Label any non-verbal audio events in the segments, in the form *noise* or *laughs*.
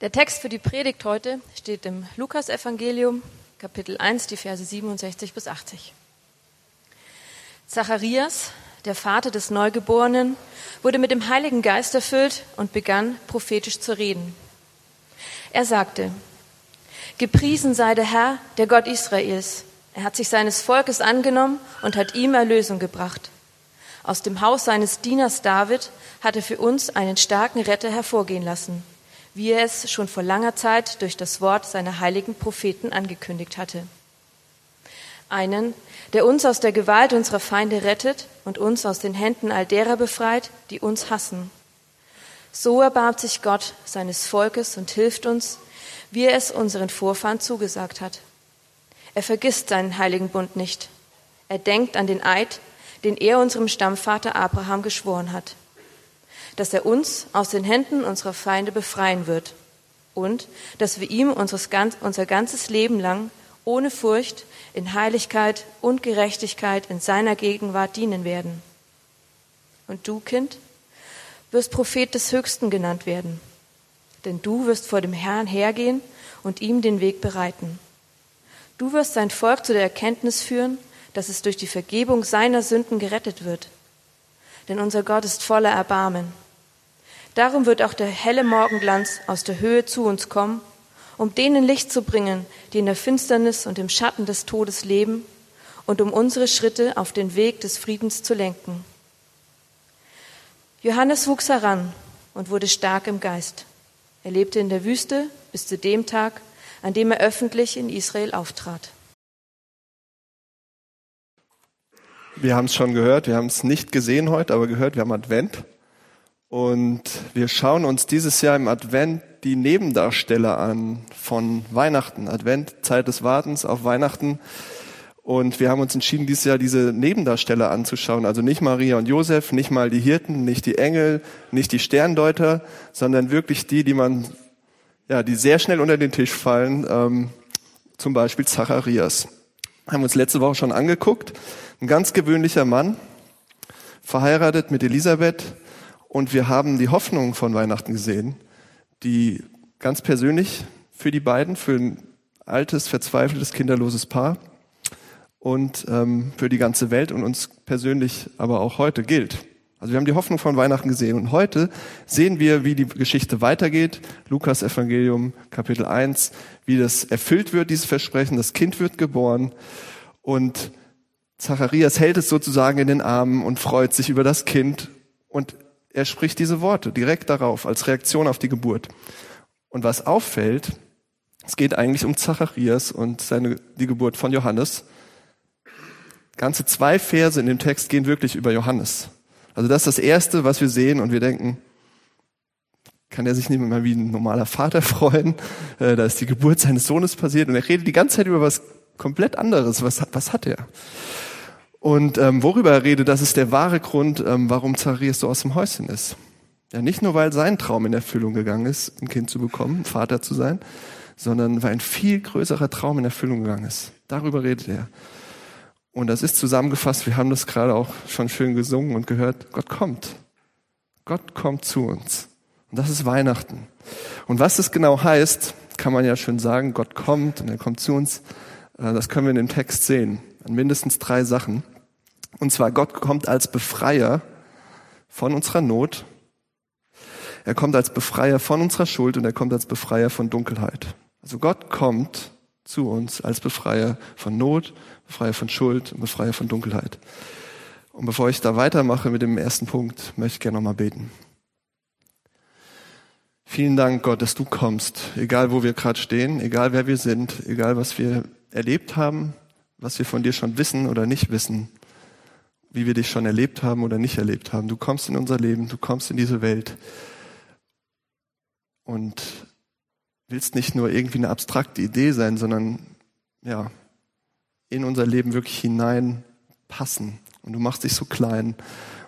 Der Text für die Predigt heute steht im Lukasevangelium, Kapitel 1, die Verse 67 bis 80. Zacharias, der Vater des Neugeborenen, wurde mit dem Heiligen Geist erfüllt und begann prophetisch zu reden. Er sagte, Gepriesen sei der Herr, der Gott Israels. Er hat sich seines Volkes angenommen und hat ihm Erlösung gebracht. Aus dem Haus seines Dieners David hat er für uns einen starken Retter hervorgehen lassen wie er es schon vor langer Zeit durch das Wort seiner heiligen Propheten angekündigt hatte. Einen, der uns aus der Gewalt unserer Feinde rettet und uns aus den Händen all derer befreit, die uns hassen. So erbarmt sich Gott seines Volkes und hilft uns, wie er es unseren Vorfahren zugesagt hat. Er vergisst seinen heiligen Bund nicht. Er denkt an den Eid, den er unserem Stammvater Abraham geschworen hat dass er uns aus den Händen unserer Feinde befreien wird und dass wir ihm unser ganzes Leben lang ohne Furcht in Heiligkeit und Gerechtigkeit in seiner Gegenwart dienen werden. Und du, Kind, wirst Prophet des Höchsten genannt werden, denn du wirst vor dem Herrn hergehen und ihm den Weg bereiten. Du wirst sein Volk zu der Erkenntnis führen, dass es durch die Vergebung seiner Sünden gerettet wird. Denn unser Gott ist voller Erbarmen Darum wird auch der helle Morgenglanz aus der Höhe zu uns kommen, um denen Licht zu bringen, die in der Finsternis und im Schatten des Todes leben, und um unsere Schritte auf den Weg des Friedens zu lenken. Johannes wuchs heran und wurde stark im Geist. Er lebte in der Wüste bis zu dem Tag, an dem er öffentlich in Israel auftrat. Wir haben es schon gehört, wir haben es nicht gesehen heute, aber gehört, wir haben Advent. Und wir schauen uns dieses Jahr im Advent die Nebendarsteller an von Weihnachten. Advent, Zeit des Wartens auf Weihnachten. Und wir haben uns entschieden, dieses Jahr diese Nebendarsteller anzuschauen. Also nicht Maria und Josef, nicht mal die Hirten, nicht die Engel, nicht die Sterndeuter, sondern wirklich die, die man, ja, die sehr schnell unter den Tisch fallen. Ähm, zum Beispiel Zacharias. Haben wir uns letzte Woche schon angeguckt. Ein ganz gewöhnlicher Mann, verheiratet mit Elisabeth, und wir haben die Hoffnung von Weihnachten gesehen, die ganz persönlich für die beiden, für ein altes, verzweifeltes, kinderloses Paar und ähm, für die ganze Welt und uns persönlich aber auch heute gilt. Also wir haben die Hoffnung von Weihnachten gesehen und heute sehen wir, wie die Geschichte weitergeht. Lukas Evangelium Kapitel 1, wie das erfüllt wird, dieses Versprechen. Das Kind wird geboren und Zacharias hält es sozusagen in den Armen und freut sich über das Kind und er spricht diese Worte direkt darauf, als Reaktion auf die Geburt. Und was auffällt, es geht eigentlich um Zacharias und seine, die Geburt von Johannes. Ganze zwei Verse in dem Text gehen wirklich über Johannes. Also das ist das Erste, was wir sehen und wir denken, kann er sich nicht mehr wie ein normaler Vater *laughs* freuen? Äh, da ist die Geburt seines Sohnes passiert und er redet die ganze Zeit über was komplett anderes. Was, was hat er? Und ähm, worüber er redet, das ist der wahre Grund, ähm, warum Zacharias so aus dem Häuschen ist. Ja, nicht nur, weil sein Traum in Erfüllung gegangen ist, ein Kind zu bekommen, Vater zu sein, sondern weil ein viel größerer Traum in Erfüllung gegangen ist. Darüber redet er. Und das ist zusammengefasst, wir haben das gerade auch schon schön gesungen und gehört, Gott kommt. Gott kommt zu uns. Und das ist Weihnachten. Und was das genau heißt, kann man ja schön sagen, Gott kommt und er kommt zu uns. Äh, das können wir in dem Text sehen an mindestens drei Sachen. Und zwar, Gott kommt als Befreier von unserer Not. Er kommt als Befreier von unserer Schuld und er kommt als Befreier von Dunkelheit. Also Gott kommt zu uns als Befreier von Not, Befreier von Schuld und Befreier von Dunkelheit. Und bevor ich da weitermache mit dem ersten Punkt, möchte ich gerne nochmal beten. Vielen Dank, Gott, dass du kommst, egal wo wir gerade stehen, egal wer wir sind, egal was wir erlebt haben, was wir von dir schon wissen oder nicht wissen, wie wir dich schon erlebt haben oder nicht erlebt haben. Du kommst in unser Leben, du kommst in diese Welt und willst nicht nur irgendwie eine abstrakte Idee sein, sondern ja, in unser Leben wirklich hineinpassen. Und du machst dich so klein.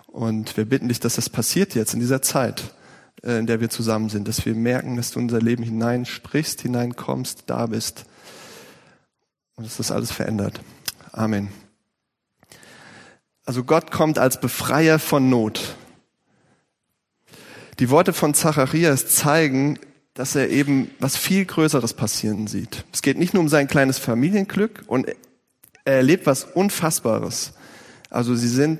Und wir bitten dich, dass das passiert jetzt in dieser Zeit, äh, in der wir zusammen sind, dass wir merken, dass du in unser Leben hineinsprichst, hineinkommst, da bist und dass das alles verändert. Amen. Also Gott kommt als Befreier von Not. Die Worte von Zacharias zeigen, dass er eben was viel Größeres passieren sieht. Es geht nicht nur um sein kleines Familienglück und er erlebt was Unfassbares. Also sie sind,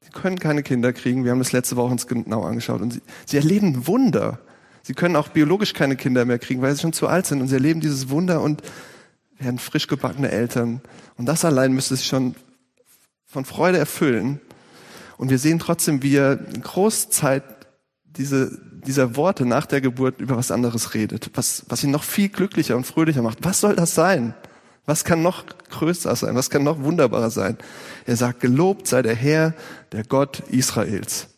sie können keine Kinder kriegen. Wir haben das letzte Woche uns genau angeschaut und sie, sie erleben Wunder. Sie können auch biologisch keine Kinder mehr kriegen, weil sie schon zu alt sind und sie erleben dieses Wunder und werden frisch gebackene Eltern. Und das allein müsste sich schon von Freude erfüllen. Und wir sehen trotzdem, wie er eine Großzeit diese, dieser Worte nach der Geburt über was anderes redet, was, was ihn noch viel glücklicher und fröhlicher macht. Was soll das sein? Was kann noch größer sein? Was kann noch wunderbarer sein? Er sagt, gelobt sei der Herr, der Gott Israels.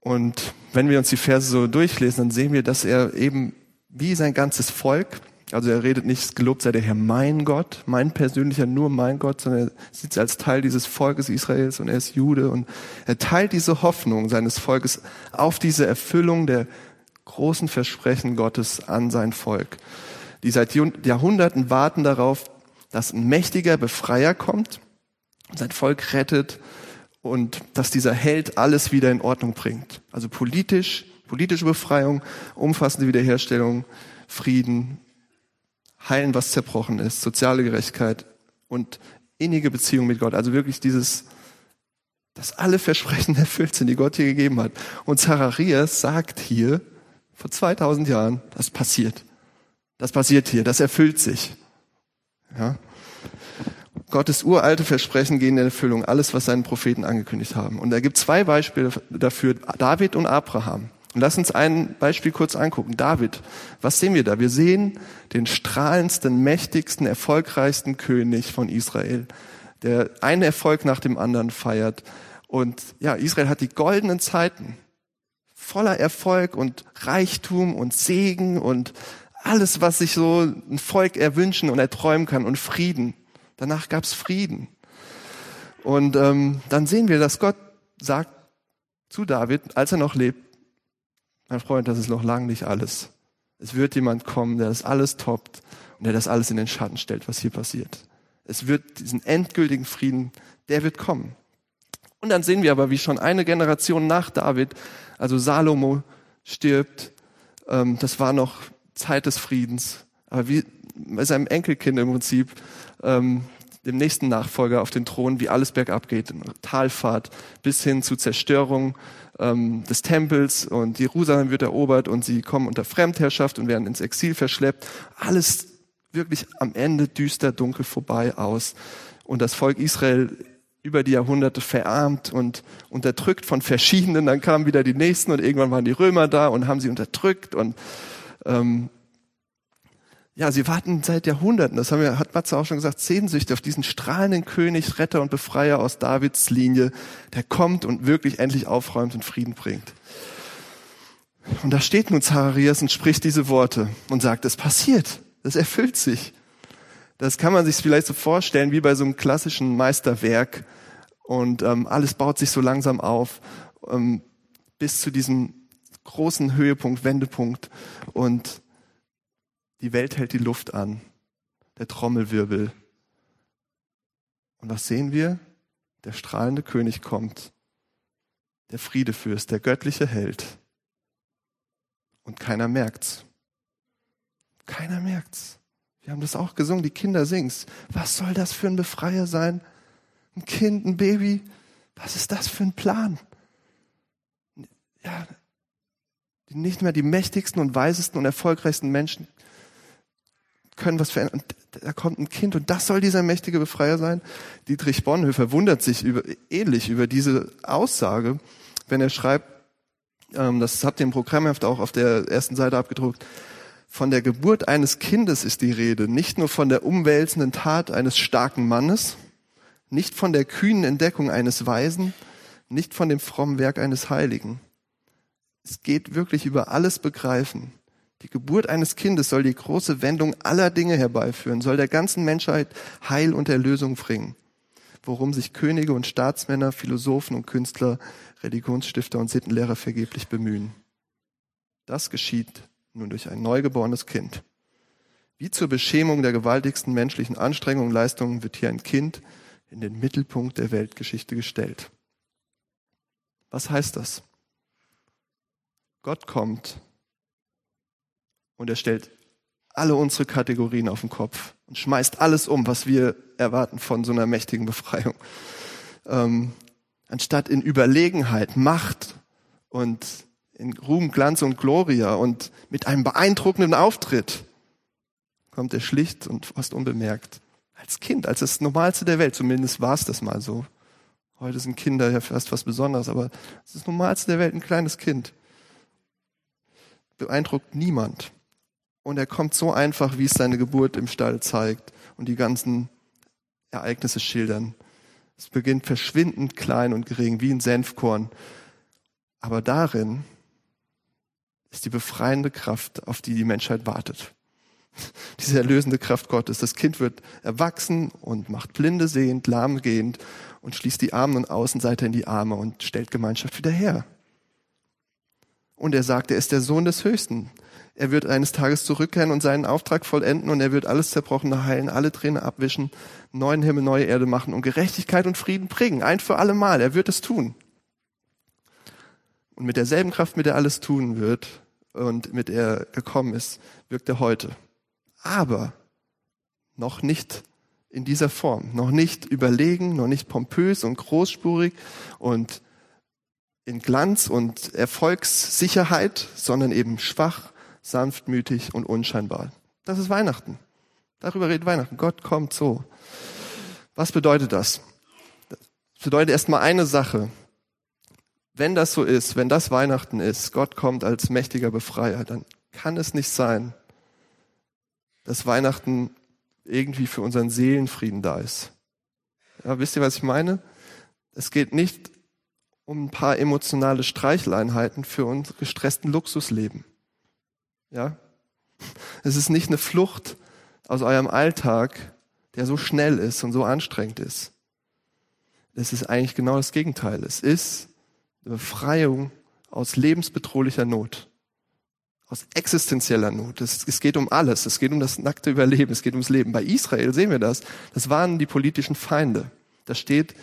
Und wenn wir uns die Verse so durchlesen, dann sehen wir, dass er eben wie sein ganzes Volk also er redet nicht, gelobt sei der Herr mein Gott, mein persönlicher, nur mein Gott, sondern er sieht sich als Teil dieses Volkes Israels und er ist Jude und er teilt diese Hoffnung seines Volkes auf diese Erfüllung der großen Versprechen Gottes an sein Volk, die seit Jahrhunderten warten darauf, dass ein mächtiger Befreier kommt, sein Volk rettet und dass dieser Held alles wieder in Ordnung bringt. Also politisch, politische Befreiung, umfassende Wiederherstellung, Frieden, heilen, was zerbrochen ist, soziale Gerechtigkeit und innige Beziehung mit Gott. Also wirklich dieses, dass alle Versprechen *laughs* erfüllt sind, die Gott hier gegeben hat. Und Zacharias sagt hier, vor 2000 Jahren, das passiert. Das passiert hier, das erfüllt sich. Ja. Gottes uralte Versprechen gehen in Erfüllung, alles, was seinen Propheten angekündigt haben. Und da gibt zwei Beispiele dafür, David und Abraham. Und lass uns ein Beispiel kurz angucken. David, was sehen wir da? Wir sehen den strahlendsten, mächtigsten, erfolgreichsten König von Israel, der einen Erfolg nach dem anderen feiert. Und ja, Israel hat die goldenen Zeiten voller Erfolg und Reichtum und Segen und alles, was sich so ein Volk erwünschen und erträumen kann und Frieden. Danach gab's Frieden. Und ähm, dann sehen wir, dass Gott sagt zu David, als er noch lebt, mein Freund, das ist noch lang nicht alles. Es wird jemand kommen, der das alles toppt und der das alles in den Schatten stellt, was hier passiert. Es wird diesen endgültigen Frieden, der wird kommen. Und dann sehen wir aber, wie schon eine Generation nach David, also Salomo stirbt, ähm, das war noch Zeit des Friedens, aber wie bei seinem Enkelkind im Prinzip, ähm, dem nächsten Nachfolger auf den Thron, wie alles bergab geht, Talfahrt bis hin zu Zerstörung ähm, des Tempels und Jerusalem wird erobert und sie kommen unter Fremdherrschaft und werden ins Exil verschleppt. Alles wirklich am Ende düster, dunkel vorbei aus. Und das Volk Israel über die Jahrhunderte verarmt und unterdrückt von verschiedenen. Dann kamen wieder die nächsten und irgendwann waren die Römer da und haben sie unterdrückt und ähm, ja, sie warten seit Jahrhunderten, das haben wir, hat Matze auch schon gesagt, sehnsüchtig auf diesen strahlenden König, Retter und Befreier aus Davids Linie, der kommt und wirklich endlich aufräumt und Frieden bringt. Und da steht nun Zacharias und spricht diese Worte und sagt, es passiert, es erfüllt sich. Das kann man sich vielleicht so vorstellen wie bei so einem klassischen Meisterwerk und ähm, alles baut sich so langsam auf ähm, bis zu diesem großen Höhepunkt, Wendepunkt und die Welt hält die Luft an. Der Trommelwirbel. Und was sehen wir? Der strahlende König kommt. Der Friedefürst, der göttliche Held. Und keiner merkt's. Keiner merkt's. Wir haben das auch gesungen, die Kinder singen's. Was soll das für ein Befreier sein? Ein Kind, ein Baby? Was ist das für ein Plan? Ja, nicht mehr die mächtigsten und weisesten und erfolgreichsten Menschen können was verändern. Da kommt ein Kind und das soll dieser mächtige Befreier sein. Dietrich Bonhoeffer wundert sich über, ähnlich über diese Aussage, wenn er schreibt, ähm, das habt ihr im Programmheft auch auf der ersten Seite abgedruckt, von der Geburt eines Kindes ist die Rede, nicht nur von der umwälzenden Tat eines starken Mannes, nicht von der kühnen Entdeckung eines Weisen, nicht von dem frommen Werk eines Heiligen. Es geht wirklich über alles Begreifen. Die Geburt eines Kindes soll die große Wendung aller Dinge herbeiführen, soll der ganzen Menschheit Heil und Erlösung bringen, worum sich Könige und Staatsmänner, Philosophen und Künstler, Religionsstifter und Sittenlehrer vergeblich bemühen. Das geschieht nun durch ein neugeborenes Kind. Wie zur Beschämung der gewaltigsten menschlichen Anstrengungen und Leistungen wird hier ein Kind in den Mittelpunkt der Weltgeschichte gestellt. Was heißt das? Gott kommt Und er stellt alle unsere Kategorien auf den Kopf und schmeißt alles um, was wir erwarten von so einer mächtigen Befreiung. Ähm, anstatt in Überlegenheit, Macht und in Ruhm, Glanz und Gloria und mit einem beeindruckenden Auftritt kommt er schlicht und fast unbemerkt. Als Kind, als das Normalste der Welt, zumindest war es das mal so. Heute sind Kinder ja fast was Besonderes, aber es ist das Normalste der Welt, ein kleines Kind. Beeindruckt niemand. Und er kommt so einfach, wie es seine Geburt im Stall zeigt und die ganzen Ereignisse schildern. Es beginnt verschwindend klein und gering, wie ein Senfkorn. Aber darin ist die befreiende Kraft, auf die die Menschheit wartet. *laughs* Diese erlösende Kraft Gottes. Das Kind wird erwachsen und macht Blinde sehend, lahm gehend und schließt die Armen und Außenseiter in die Arme und stellt Gemeinschaft wieder her. Und er sagt, er ist der Sohn des Höchsten. Er wird eines Tages zurückkehren und seinen Auftrag vollenden und er wird alles Zerbrochene heilen, alle Tränen abwischen, neuen Himmel, neue Erde machen und Gerechtigkeit und Frieden bringen. Ein für alle Mal. Er wird es tun. Und mit derselben Kraft, mit der er alles tun wird und mit der er gekommen ist, wirkt er heute. Aber noch nicht in dieser Form, noch nicht überlegen, noch nicht pompös und großspurig und in Glanz und Erfolgssicherheit, sondern eben schwach, sanftmütig und unscheinbar. Das ist Weihnachten. Darüber redet Weihnachten. Gott kommt so. Was bedeutet das? Das bedeutet erstmal eine Sache. Wenn das so ist, wenn das Weihnachten ist, Gott kommt als mächtiger Befreier, dann kann es nicht sein, dass Weihnachten irgendwie für unseren Seelenfrieden da ist. Ja, wisst ihr, was ich meine? Es geht nicht um ein paar emotionale Streicheleinheiten für unser gestressten Luxusleben. Ja? Es ist nicht eine Flucht aus eurem Alltag, der so schnell ist und so anstrengend ist. Es ist eigentlich genau das Gegenteil. Es ist eine Befreiung aus lebensbedrohlicher Not, aus existenzieller Not. Es, es, geht um alles. Es geht um das nackte Überleben. Es geht ums Leben. Bei Israel sehen wir das. Das waren die politischen Feinde. Da steht,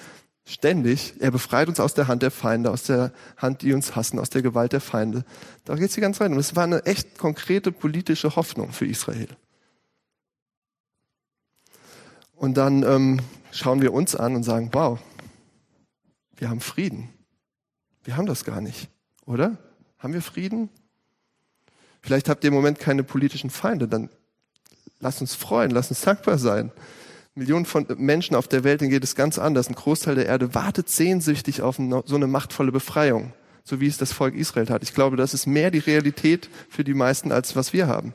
Ständig. Er befreit uns aus der Hand der Feinde, aus der Hand, die uns hassen, aus der Gewalt der Feinde. Da geht es die ganze Zeit um. Es war eine echt konkrete politische Hoffnung für Israel. Und dann ähm, schauen wir uns an und sagen, wow, wir haben Frieden. Wir haben das gar nicht, oder? Haben wir Frieden? Vielleicht habt ihr im Moment keine politischen Feinde, dann lasst uns freuen, lasst uns dankbar sein. Millionen von Menschen auf der Welt, denen geht es ganz anders. Ein Großteil der Erde wartet sehnsüchtig auf so eine machtvolle Befreiung, so wie es das Volk Israel hat. Ich glaube, das ist mehr die Realität für die meisten, als was wir haben.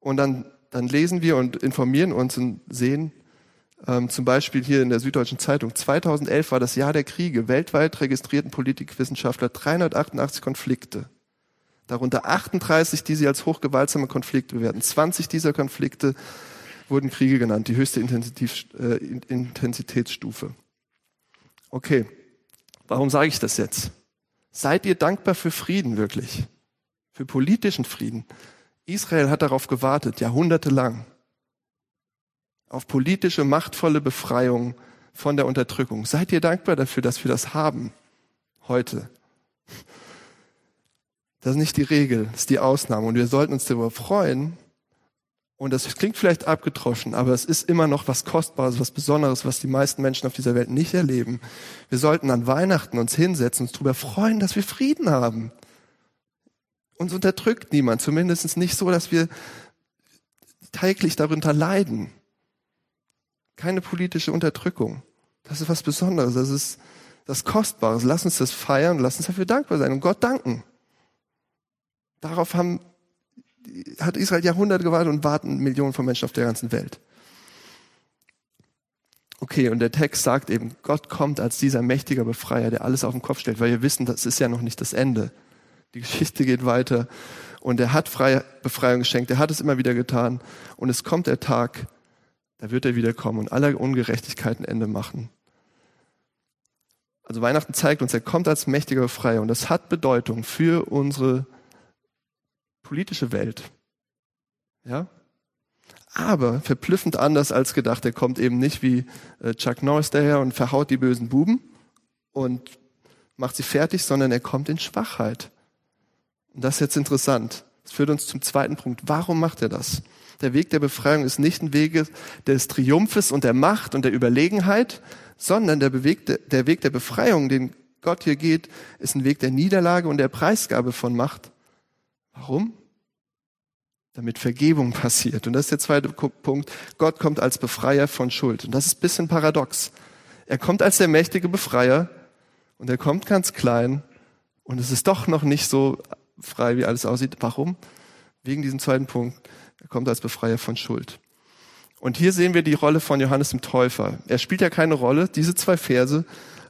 Und dann, dann lesen wir und informieren uns und sehen, ähm, zum Beispiel hier in der Süddeutschen Zeitung, 2011 war das Jahr der Kriege. Weltweit registrierten Politikwissenschaftler 388 Konflikte. Darunter 38, die sie als hochgewaltsame Konflikte bewerten. 20 dieser Konflikte wurden Kriege genannt, die höchste äh, Intensitätsstufe. Okay, warum sage ich das jetzt? Seid ihr dankbar für Frieden wirklich? Für politischen Frieden? Israel hat darauf gewartet, jahrhundertelang, auf politische, machtvolle Befreiung von der Unterdrückung. Seid ihr dankbar dafür, dass wir das haben heute? Das ist nicht die Regel, das ist die Ausnahme. Und wir sollten uns darüber freuen, und das klingt vielleicht abgetroschen, aber es ist immer noch was Kostbares, was Besonderes, was die meisten Menschen auf dieser Welt nicht erleben. Wir sollten an Weihnachten uns hinsetzen, uns darüber freuen, dass wir Frieden haben. Uns unterdrückt niemand, zumindest nicht so, dass wir täglich darunter leiden. Keine politische Unterdrückung. Das ist was Besonderes, das ist das Kostbares. Lass uns das feiern, lass uns dafür dankbar sein und Gott danken. Darauf haben hat Israel Jahrhunderte gewartet und warten Millionen von Menschen auf der ganzen Welt. Okay, und der Text sagt eben, Gott kommt als dieser mächtige Befreier, der alles auf den Kopf stellt, weil wir wissen, das ist ja noch nicht das Ende. Die Geschichte geht weiter und er hat freie Befreiung geschenkt, er hat es immer wieder getan und es kommt der Tag, da wird er wiederkommen und aller Ungerechtigkeiten Ende machen. Also Weihnachten zeigt uns, er kommt als mächtiger Befreier und das hat Bedeutung für unsere politische Welt. Ja? Aber verblüffend anders als gedacht. Er kommt eben nicht wie äh, Chuck Norris daher und verhaut die bösen Buben und macht sie fertig, sondern er kommt in Schwachheit. Und das ist jetzt interessant. Das führt uns zum zweiten Punkt. Warum macht er das? Der Weg der Befreiung ist nicht ein Weg des Triumphes und der Macht und der Überlegenheit, sondern der, Weg der Weg der Befreiung, den Gott hier geht, ist ein Weg der Niederlage und der Preisgabe von Macht. Warum? Damit Vergebung *laughs* passiert. Und das ist der zweite Punkt. Gott kommt als Befreier von Schuld. Und das ist ein bisschen paradox. Er kommt als der mächtige Befreier und er kommt ganz klein und es ist doch noch nicht so frei, wie alles aussieht. Warum? Wegen diesem zweiten Punkt. Er kommt als Befreier von Schuld. Und hier sehen wir die Rolle von Johannes dem Täufer. Er spielt ja keine Rolle. Diese zwei Verse,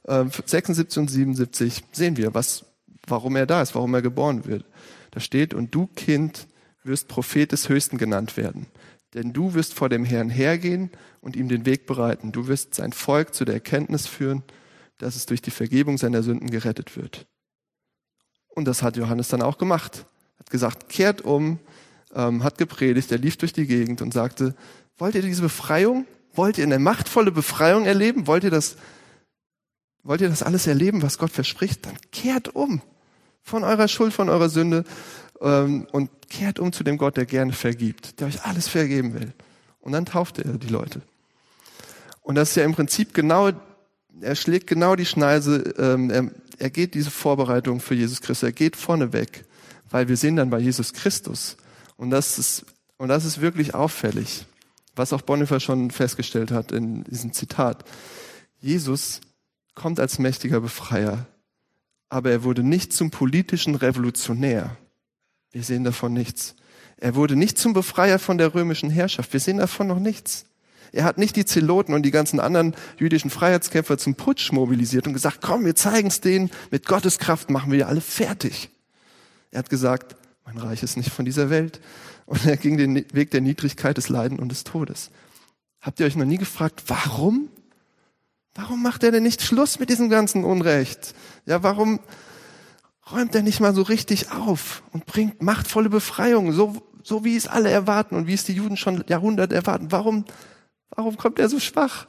äh, 76 und 77, sehen wir, was, warum er da ist, warum er geboren wird. Da steht, und du Kind wirst Prophet des Höchsten genannt werden. Denn du wirst vor dem Herrn hergehen und ihm den Weg bereiten. Du wirst sein Volk zu der Erkenntnis führen, dass es durch die Vergebung seiner Sünden gerettet wird. Und das hat Johannes dann auch gemacht. Hat gesagt, kehrt um, ähm, hat gepredigt, er lief durch die Gegend und sagte, wollt ihr diese Befreiung? Wollt ihr eine machtvolle Befreiung erleben? Wollt ihr das, wollt ihr das alles erleben, was Gott verspricht? Dann kehrt um von eurer Schuld, von eurer Sünde ähm, und kehrt um zu dem Gott, der gerne vergibt, der euch alles vergeben will. Und dann tauft er die Leute. Und das ist ja im Prinzip genau, er schlägt genau die Schneise, ähm, er, er geht diese Vorbereitung für Jesus Christus, er geht vorne weg, weil wir sehen dann bei Jesus Christus. Und das ist, und das ist wirklich auffällig, was auch Bonhoeffer schon festgestellt hat in diesem Zitat. Jesus kommt als mächtiger Befreier, aber er wurde nicht zum politischen Revolutionär. Wir sehen davon nichts. Er wurde nicht zum Befreier von der römischen Herrschaft. Wir sehen davon noch nichts. Er hat nicht die Zeloten und die ganzen anderen jüdischen Freiheitskämpfer zum Putsch mobilisiert und gesagt, komm, wir zeigen es denen, mit Gottes Kraft machen wir alle fertig. Er hat gesagt, mein Reich ist nicht von dieser Welt. Und er ging den Weg der Niedrigkeit, des Leiden und des Todes. Habt ihr euch noch nie gefragt, warum? Warum macht er denn nicht Schluss mit diesem ganzen Unrecht? Ja, warum räumt er nicht mal so richtig auf und bringt machtvolle Befreiung, so, so wie es alle erwarten und wie es die Juden schon Jahrhunderte erwarten? Warum, warum kommt er so schwach?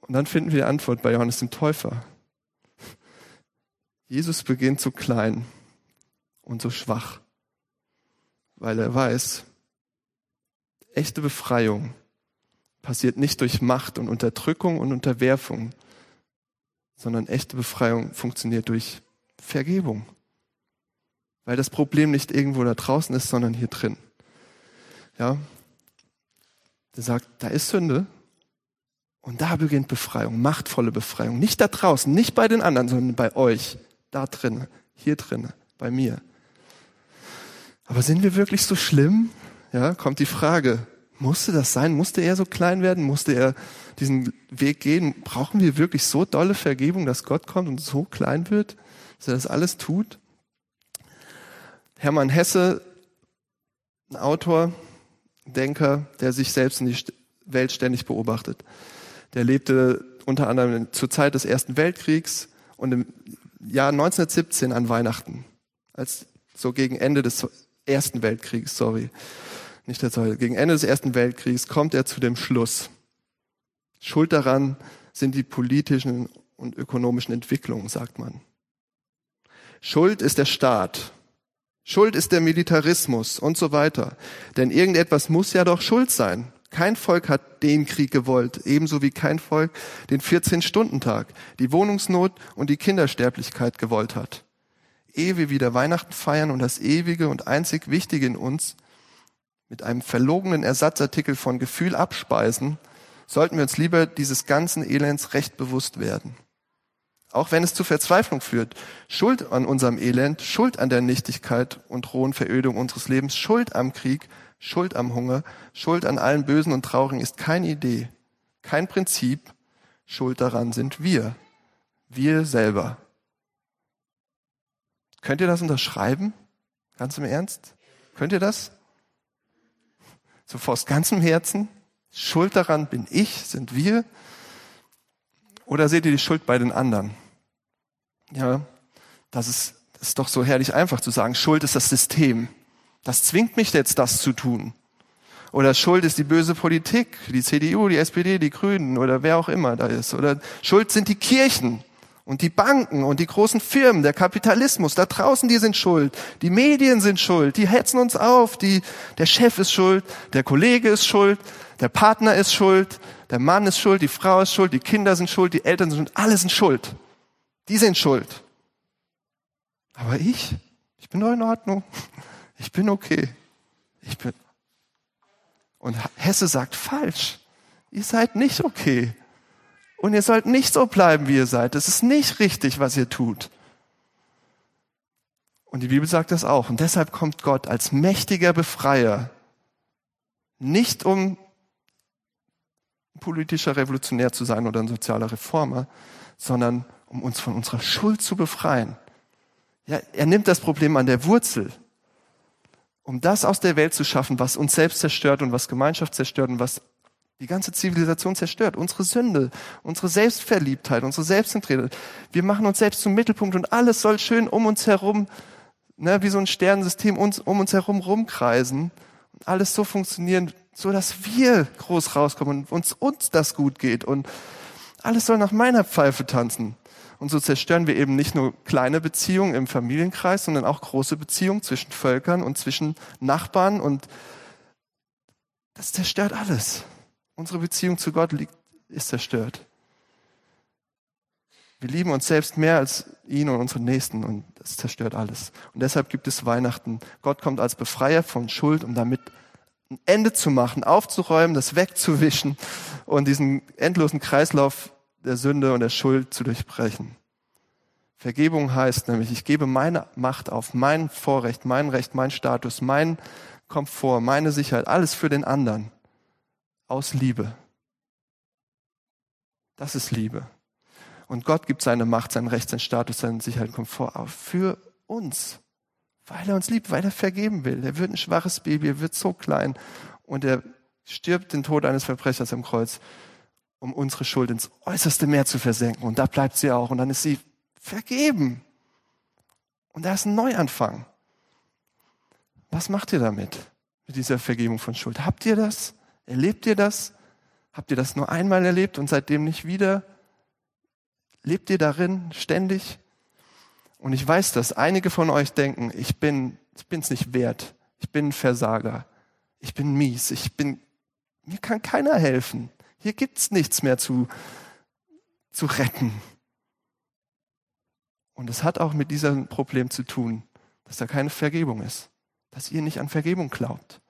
Und dann finden wir die Antwort bei Johannes dem Täufer. Jesus beginnt so klein und so schwach, weil er weiß, echte Befreiung passiert nicht durch Macht und Unterdrückung und Unterwerfung, sondern echte Befreiung funktioniert durch Vergebung. Weil das Problem nicht irgendwo da draußen ist, sondern hier drin. Ja. Der sagt, da ist Sünde. Und da beginnt Befreiung, machtvolle Befreiung. Nicht da draußen, nicht bei den anderen, sondern bei euch da drin, hier drin, bei mir. Aber sind wir wirklich so schlimm? Ja, kommt die Frage, musste das sein? Musste er so klein werden? Musste er diesen Weg gehen? Brauchen wir wirklich so dolle Vergebung, dass Gott kommt und so klein wird, dass er das alles tut? Hermann Hesse, ein Autor, Denker, der sich selbst in die Welt ständig beobachtet. Der lebte unter anderem zur Zeit des Ersten Weltkriegs und im Jahr 1917 an Weihnachten, als so gegen Ende des Ersten Weltkriegs, sorry, nicht der Zweite, gegen Ende des Ersten Weltkriegs kommt er zu dem Schluss. Schuld daran sind die politischen und ökonomischen Entwicklungen, sagt man. Schuld ist der Staat. Schuld ist der Militarismus und so weiter. Denn irgendetwas muss ja doch Schuld sein. Kein Volk hat den Krieg gewollt, ebenso wie kein Volk den 14-Stunden-Tag, die Wohnungsnot und die Kindersterblichkeit gewollt hat. Ehe wir wieder Weihnachten feiern und das Ewige und einzig Wichtige in uns mit einem verlogenen Ersatzartikel von Gefühl abspeisen, sollten wir uns lieber dieses ganzen Elends recht bewusst werden. Auch wenn es zu Verzweiflung führt, Schuld an unserem Elend, Schuld an der Nichtigkeit und rohen Verödung unseres Lebens, Schuld am Krieg, Schuld am Hunger, Schuld an allen Bösen und Traurigen ist keine Idee, kein Prinzip. Schuld daran sind wir. Wir selber. Könnt ihr das unterschreiben? Ganz im Ernst? Könnt ihr das? So aus ganzem Herzen? Schuld daran bin ich, sind wir? Oder seht ihr die Schuld bei den anderen? Ja, das ist, das ist doch so herrlich einfach zu sagen, Schuld ist das System. Das zwingt mich jetzt, das zu tun. Oder Schuld ist die böse Politik, die CDU, die SPD, die Grünen oder wer auch immer da ist. Oder Schuld sind die Kirchen Und die Banken und die großen Firmen, der Kapitalismus, da draußen, die sind schuld. Die Medien sind schuld. Die hetzen uns auf. Die, der Chef ist schuld. Der Kollege ist schuld. Der Partner ist schuld. Der Mann ist schuld. Die Frau ist schuld. Die Kinder sind schuld. Die Eltern sind schuld. Alle sind schuld. Die sind schuld. Aber ich, ich bin doch in Ordnung. Ich bin okay. Ich bin. Und Hesse sagt falsch. Ihr seid nicht okay. Und ihr sollt nicht so bleiben, wie ihr seid. Das ist nicht richtig, was ihr tut. Und die Bibel sagt das auch. Und deshalb kommt Gott als mächtiger Befreier. Nicht um politischer Revolutionär zu sein oder ein sozialer Reformer, sondern um uns von unserer Schuld zu befreien. Ja, er nimmt das Problem an der Wurzel, um das aus der Welt zu schaffen, was uns selbst zerstört und was Gemeinschaft zerstört und was die ganze Zivilisation zerstört. Unsere Sünde, unsere Selbstverliebtheit, unsere Selbstzentriertheit. Wir machen uns selbst zum Mittelpunkt und alles soll schön um uns herum, ne, wie so ein Sternensystem uns, um uns herum rumkreisen. Und alles so funktionieren, so dass wir groß rauskommen und uns, uns das gut geht. Und alles soll nach meiner Pfeife tanzen. Und so zerstören wir eben nicht nur kleine Beziehungen im Familienkreis, sondern auch große Beziehungen zwischen Völkern und zwischen Nachbarn. Und das zerstört alles. Unsere Beziehung zu Gott liegt, ist zerstört. Wir lieben uns selbst mehr als ihn und unsere Nächsten und das zerstört alles. Und deshalb gibt es Weihnachten. Gott kommt als Befreier von Schuld, um damit ein Ende zu machen, aufzuräumen, das wegzuwischen und diesen endlosen Kreislauf der Sünde und der Schuld zu durchbrechen. Vergebung heißt nämlich, ich gebe meine Macht auf, mein Vorrecht, mein Recht, mein Status, mein Komfort, meine Sicherheit, alles für den anderen aus Liebe. Das ist Liebe. Und Gott gibt seine Macht, sein Recht, sein Status, seinen Sicherheit, Komfort auf für uns, weil er uns liebt, weil er vergeben will. Er wird ein schwaches Baby, er wird so klein und er stirbt den Tod eines Verbrechers am Kreuz, um unsere Schuld ins äußerste Meer zu versenken. Und da bleibt sie auch und dann ist sie vergeben. Und da ist ein Neuanfang. Was macht ihr damit, mit dieser Vergebung von Schuld? Habt ihr das? Erlebt ihr das? Habt ihr das nur einmal erlebt und seitdem nicht wieder? Lebt ihr darin ständig? Und ich weiß, dass einige von euch denken, ich bin, ich bin's nicht wert. Ich bin ein Versager. Ich bin mies. Ich bin, mir kann keiner helfen. Hier gibt's nichts mehr zu, zu retten. Und es hat auch mit diesem Problem zu tun, dass da keine Vergebung ist. Dass ihr nicht an Vergebung glaubt.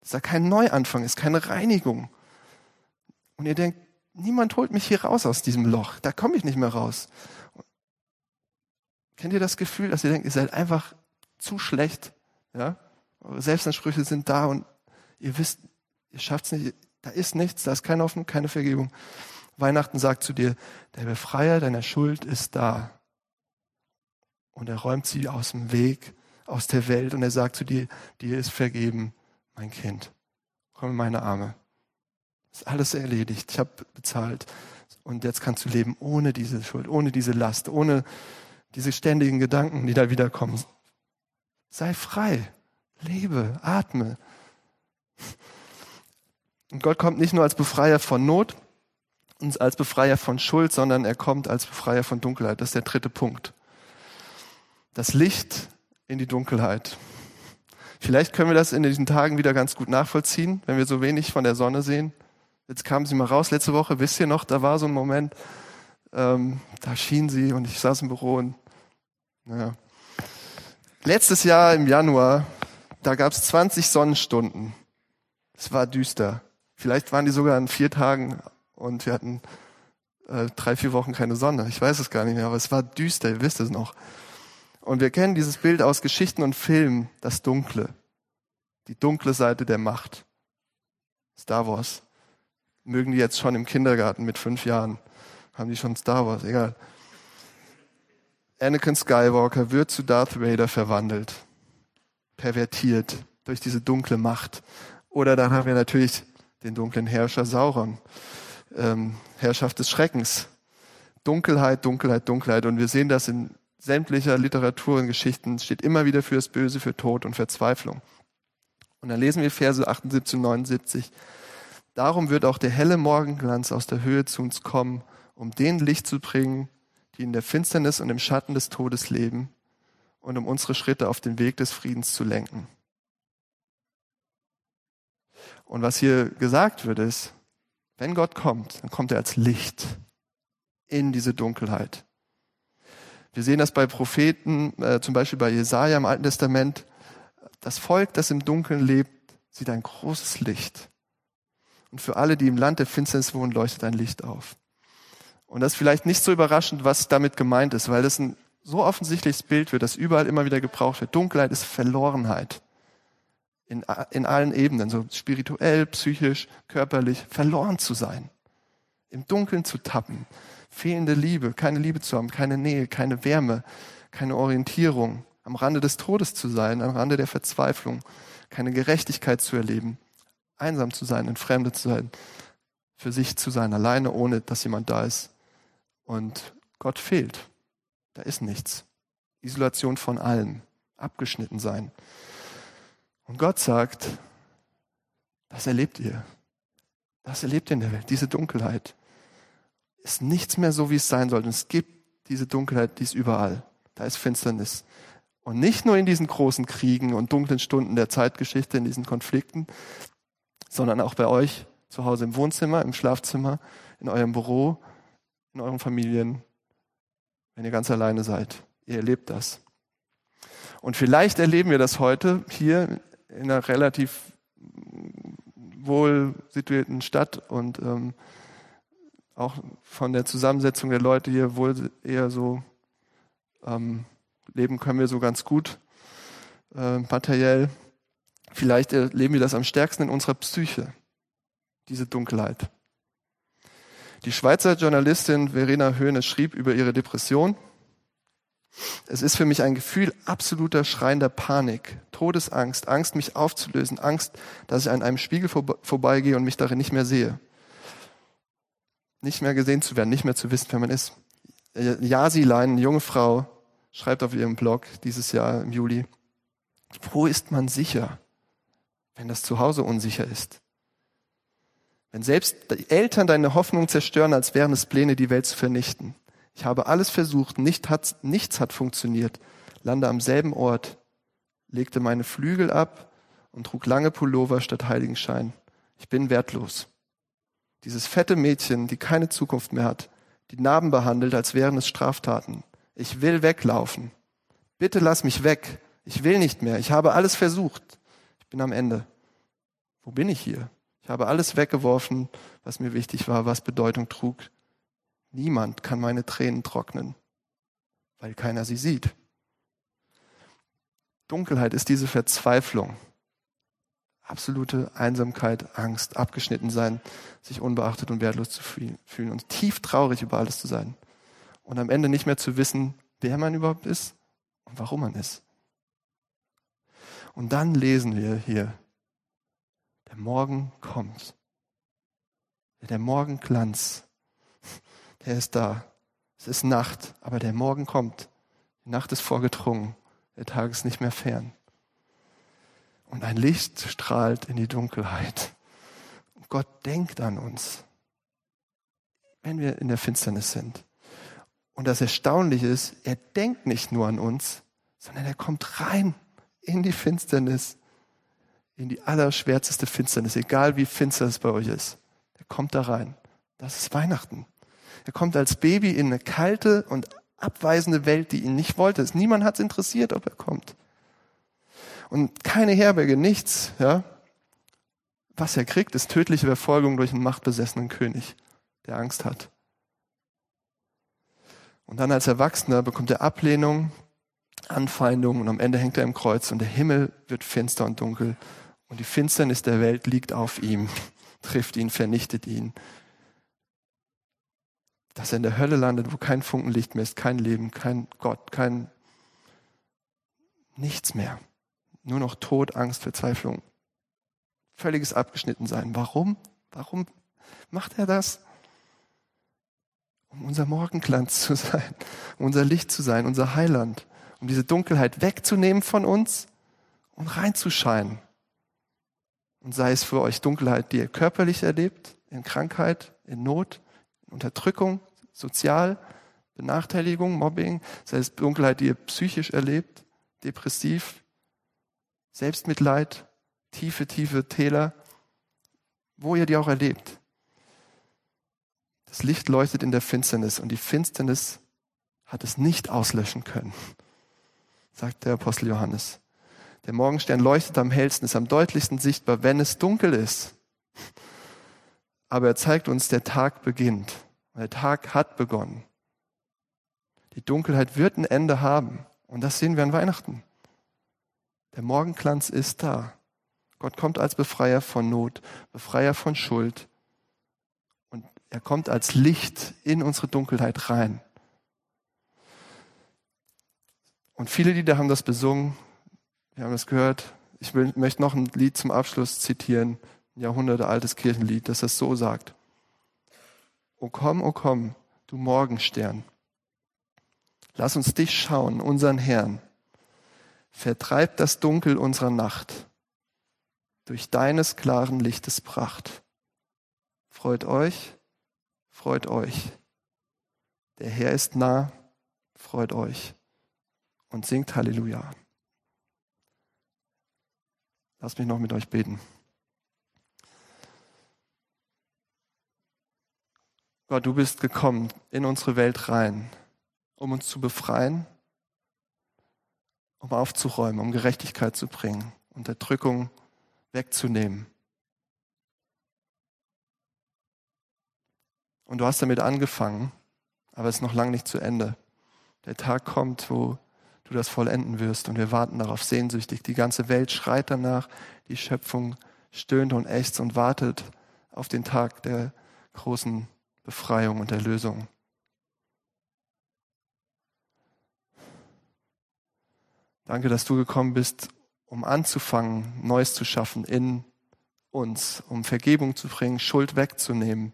Dass da kein Neuanfang ist, keine Reinigung. Und ihr denkt, niemand holt mich hier raus aus diesem Loch. Da komme ich nicht mehr raus. Kennt ihr das Gefühl, dass ihr denkt, ihr seid einfach zu schlecht? Ja? Eure Selbstansprüche sind da und ihr wisst, ihr schafft es nicht. Da ist nichts, da ist keine Hoffnung, keine Vergebung. Weihnachten sagt zu dir, der Befreier deiner Schuld ist da. Und er räumt sie aus dem Weg, aus der Welt und er sagt zu dir, dir ist vergeben mein Kind, komm in meine Arme. Ist alles erledigt. Ich habe bezahlt. Und jetzt kannst du leben ohne diese Schuld, ohne diese Last, ohne diese ständigen Gedanken, die da wiederkommen. Sei frei. Lebe, atme. Und Gott kommt nicht nur als Befreier von Not und als Befreier von Schuld, sondern er kommt als Befreier von Dunkelheit. Das ist der dritte Punkt. Das Licht in die Dunkelheit. Vielleicht können wir das in diesen Tagen wieder ganz gut nachvollziehen, wenn wir so wenig von der Sonne sehen. Jetzt kam sie mal raus letzte Woche, wisst ihr noch, da war so ein Moment, ähm, da schien sie und ich saß im Büro und naja. Letztes Jahr im Januar, da gab es 20 Sonnenstunden. Es war düster. Vielleicht waren die sogar an vier Tagen und wir hatten äh, drei, vier Wochen keine Sonne. Ich weiß es gar nicht mehr, aber es war düster, ihr wisst es noch. Und wir kennen dieses Bild aus Geschichten und Filmen, das Dunkle. Die dunkle Seite der Macht. Star Wars. Mögen die jetzt schon im Kindergarten mit fünf Jahren? Haben die schon Star Wars? Egal. Anakin Skywalker wird zu Darth Vader verwandelt. Pervertiert durch diese dunkle Macht. Oder dann haben wir natürlich den dunklen Herrscher Sauron. Ähm, Herrschaft des Schreckens. Dunkelheit, Dunkelheit, Dunkelheit. Und wir sehen das in sämtlicher Literatur und Geschichten steht immer wieder fürs Böse, für Tod und Verzweiflung. Und dann lesen wir Verse 78 und 79. Darum wird auch der helle Morgenglanz aus der Höhe zu uns kommen, um den Licht zu bringen, die in der Finsternis und im Schatten des Todes leben und um unsere Schritte auf den Weg des Friedens zu lenken. Und was hier gesagt wird ist, wenn Gott kommt, dann kommt er als Licht in diese Dunkelheit. Wir sehen das bei Propheten, äh, zum Beispiel bei Jesaja im Alten Testament. Das Volk, das im Dunkeln lebt, sieht ein großes Licht. Und für alle, die im Land der Finsternis wohnen, leuchtet ein Licht auf. Und das ist vielleicht nicht so überraschend, was damit gemeint ist, weil das ein so offensichtliches Bild wird, das überall immer wieder gebraucht wird. Dunkelheit ist Verlorenheit. In, in allen Ebenen, so spirituell, psychisch, körperlich, verloren zu sein. Im Dunkeln zu tappen. Fehlende Liebe, keine Liebe zu haben, keine Nähe, keine Wärme, keine Orientierung. Am Rande des Todes zu sein, am Rande der Verzweiflung, keine Gerechtigkeit zu erleben. Einsam zu sein, entfremdet zu sein, für sich zu sein, alleine, ohne dass jemand da ist. Und Gott fehlt. Da ist nichts. Isolation von allem. Abgeschnitten sein. Und Gott sagt, das erlebt ihr. Das erlebt ihr in der Welt. Diese Dunkelheit ist nichts mehr so, wie es sein sollte. Und es gibt diese Dunkelheit, die ist überall. Da ist Finsternis. Und nicht nur in diesen großen Kriegen und dunklen Stunden der Zeitgeschichte, in diesen Konflikten, sondern auch bei euch zu Hause im Wohnzimmer, im Schlafzimmer, in eurem Büro, in euren Familien, wenn ihr ganz alleine seid. Ihr erlebt das. Und vielleicht erleben wir das heute hier in einer relativ wohl situierten Stadt und ähm, auch von der Zusammensetzung der Leute hier wohl eher so ähm, leben können wir so ganz gut äh, materiell. Vielleicht erleben wir das am stärksten in unserer Psyche, diese Dunkelheit. Die Schweizer Journalistin Verena Höhne schrieb über ihre Depression, es ist für mich ein Gefühl absoluter schreiender Panik, Todesangst, Angst, mich aufzulösen, Angst, dass ich an einem Spiegel vorbeigehe und mich darin nicht mehr sehe. Nicht mehr gesehen zu werden, nicht mehr zu wissen, wer man ist. Yasilein, eine junge Frau, schreibt auf ihrem Blog dieses Jahr im Juli, wo ist man sicher, wenn das Zuhause unsicher ist? Wenn selbst die Eltern deine Hoffnung zerstören, als wären es Pläne, die Welt zu vernichten. Ich habe alles versucht, nicht hat, nichts hat funktioniert, lande am selben Ort, legte meine Flügel ab und trug lange Pullover statt Heiligenschein. Ich bin wertlos. Dieses fette Mädchen, die keine Zukunft mehr hat, die Narben behandelt, als wären es Straftaten. Ich will weglaufen. Bitte lass mich weg. Ich will nicht mehr. Ich habe alles versucht. Ich bin am Ende. Wo bin ich hier? Ich habe alles weggeworfen, was mir wichtig war, was Bedeutung trug. Niemand kann meine Tränen trocknen, weil keiner sie sieht. Dunkelheit ist diese Verzweiflung. Absolute Einsamkeit, Angst, abgeschnitten sein, sich unbeachtet und wertlos zu fühlen und tief traurig über alles zu sein. Und am Ende nicht mehr zu wissen, wer man überhaupt ist und warum man ist. Und dann lesen wir hier der Morgen kommt. Der Morgenglanz, *laughs* der ist da. Es ist Nacht, aber der Morgen kommt. Die Nacht ist vorgedrungen. Der Tag ist nicht mehr fern. Und ein Licht strahlt in die Dunkelheit. Und Gott denkt an uns, wenn wir in der Finsternis sind. Und das Erstaunliche ist, er denkt nicht nur an uns, sondern er kommt rein in die Finsternis in die allerschwärzeste Finsternis, egal wie finster es bei euch ist. Er kommt da rein. Das ist Weihnachten. Er kommt als Baby in eine kalte und abweisende Welt, die ihn nicht wollte. Niemand hat es interessiert, ob er kommt. Und keine Herberge, nichts, ja. Was er kriegt, ist tödliche Verfolgung durch einen machtbesessenen König, der Angst hat. Und dann als Erwachsener bekommt er Ablehnung, Anfeindung und am Ende hängt er im Kreuz und der Himmel wird finster und dunkel und die Finsternis der Welt liegt auf ihm, *laughs* trifft ihn, vernichtet ihn. Dass er in der Hölle landet, wo kein Funkenlicht mehr ist, kein Leben, kein Gott, kein nichts mehr. Nur noch Tod, Angst, Verzweiflung. Völliges Abgeschnittensein. Warum? Warum macht er das? Um unser Morgenglanz zu sein, um unser Licht zu sein, unser Heiland, um diese Dunkelheit wegzunehmen von uns und reinzuscheinen. Und sei es für euch Dunkelheit, die ihr körperlich erlebt, in Krankheit, in Not, in Unterdrückung, sozial, Benachteiligung, Mobbing, sei es Dunkelheit, die ihr psychisch erlebt, depressiv, Selbstmitleid, tiefe, tiefe Täler, wo ihr die auch erlebt. Das Licht leuchtet in der Finsternis und die Finsternis hat es nicht auslöschen können, *laughs* sagt der Apostel Johannes. Der Morgenstern leuchtet am hellsten, ist am deutlichsten sichtbar, wenn es dunkel ist. *laughs* Aber er zeigt uns, der Tag beginnt. Der Tag hat begonnen. Die Dunkelheit wird ein Ende haben. Und das sehen wir an Weihnachten. Der Morgenglanz ist da. Gott kommt als Befreier von Not, Befreier von Schuld. Und er kommt als Licht in unsere Dunkelheit rein. Und viele Lieder haben das besungen. Wir haben es gehört. Ich will, möchte noch ein Lied zum Abschluss zitieren. Ein Jahrhunderte altes Kirchenlied, das das so sagt. O komm, o komm, du Morgenstern. Lass uns dich schauen, unseren Herrn. Vertreib das Dunkel unserer Nacht durch deines klaren Lichtes Pracht. Freut euch, freut euch. Der Herr ist nah, freut euch und singt Halleluja. Lasst mich noch mit euch beten. Gott, du bist gekommen in unsere Welt rein, um uns zu befreien, um aufzuräumen, um Gerechtigkeit zu bringen, Unterdrückung wegzunehmen. Und du hast damit angefangen, aber es ist noch lange nicht zu Ende. Der Tag kommt, wo du das vollenden wirst und wir warten darauf sehnsüchtig. Die ganze Welt schreit danach, die Schöpfung stöhnt und ächzt und wartet auf den Tag der großen Befreiung und Erlösung. Danke, dass du gekommen bist, um anzufangen, Neues zu schaffen in uns, um Vergebung zu bringen, Schuld wegzunehmen.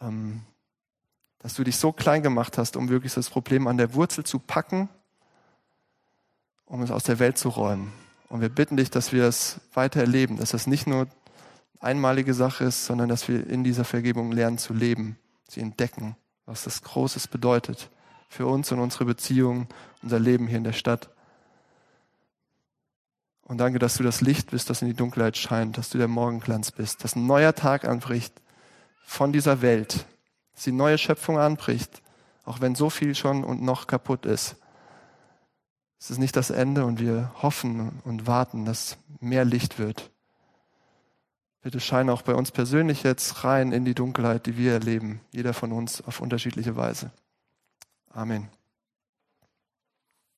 Ähm, dass du dich so klein gemacht hast, um wirklich das Problem an der Wurzel zu packen, um es aus der Welt zu räumen. Und wir bitten dich, dass wir es weiter erleben, dass das nicht nur einmalige Sache ist, sondern dass wir in dieser Vergebung lernen zu leben, sie entdecken, was das Großes bedeutet für uns und unsere Beziehungen, unser Leben hier in der Stadt. Und danke, dass du das Licht bist, das in die Dunkelheit scheint, dass du der Morgenglanz bist, dass ein neuer Tag anbricht von dieser Welt, dass die neue Schöpfung anbricht, auch wenn so viel schon und noch kaputt ist. Es ist nicht das Ende und wir hoffen und warten, dass mehr Licht wird. Bitte scheine auch bei uns persönlich jetzt rein in die Dunkelheit, die wir erleben, jeder von uns auf unterschiedliche Weise. Amen.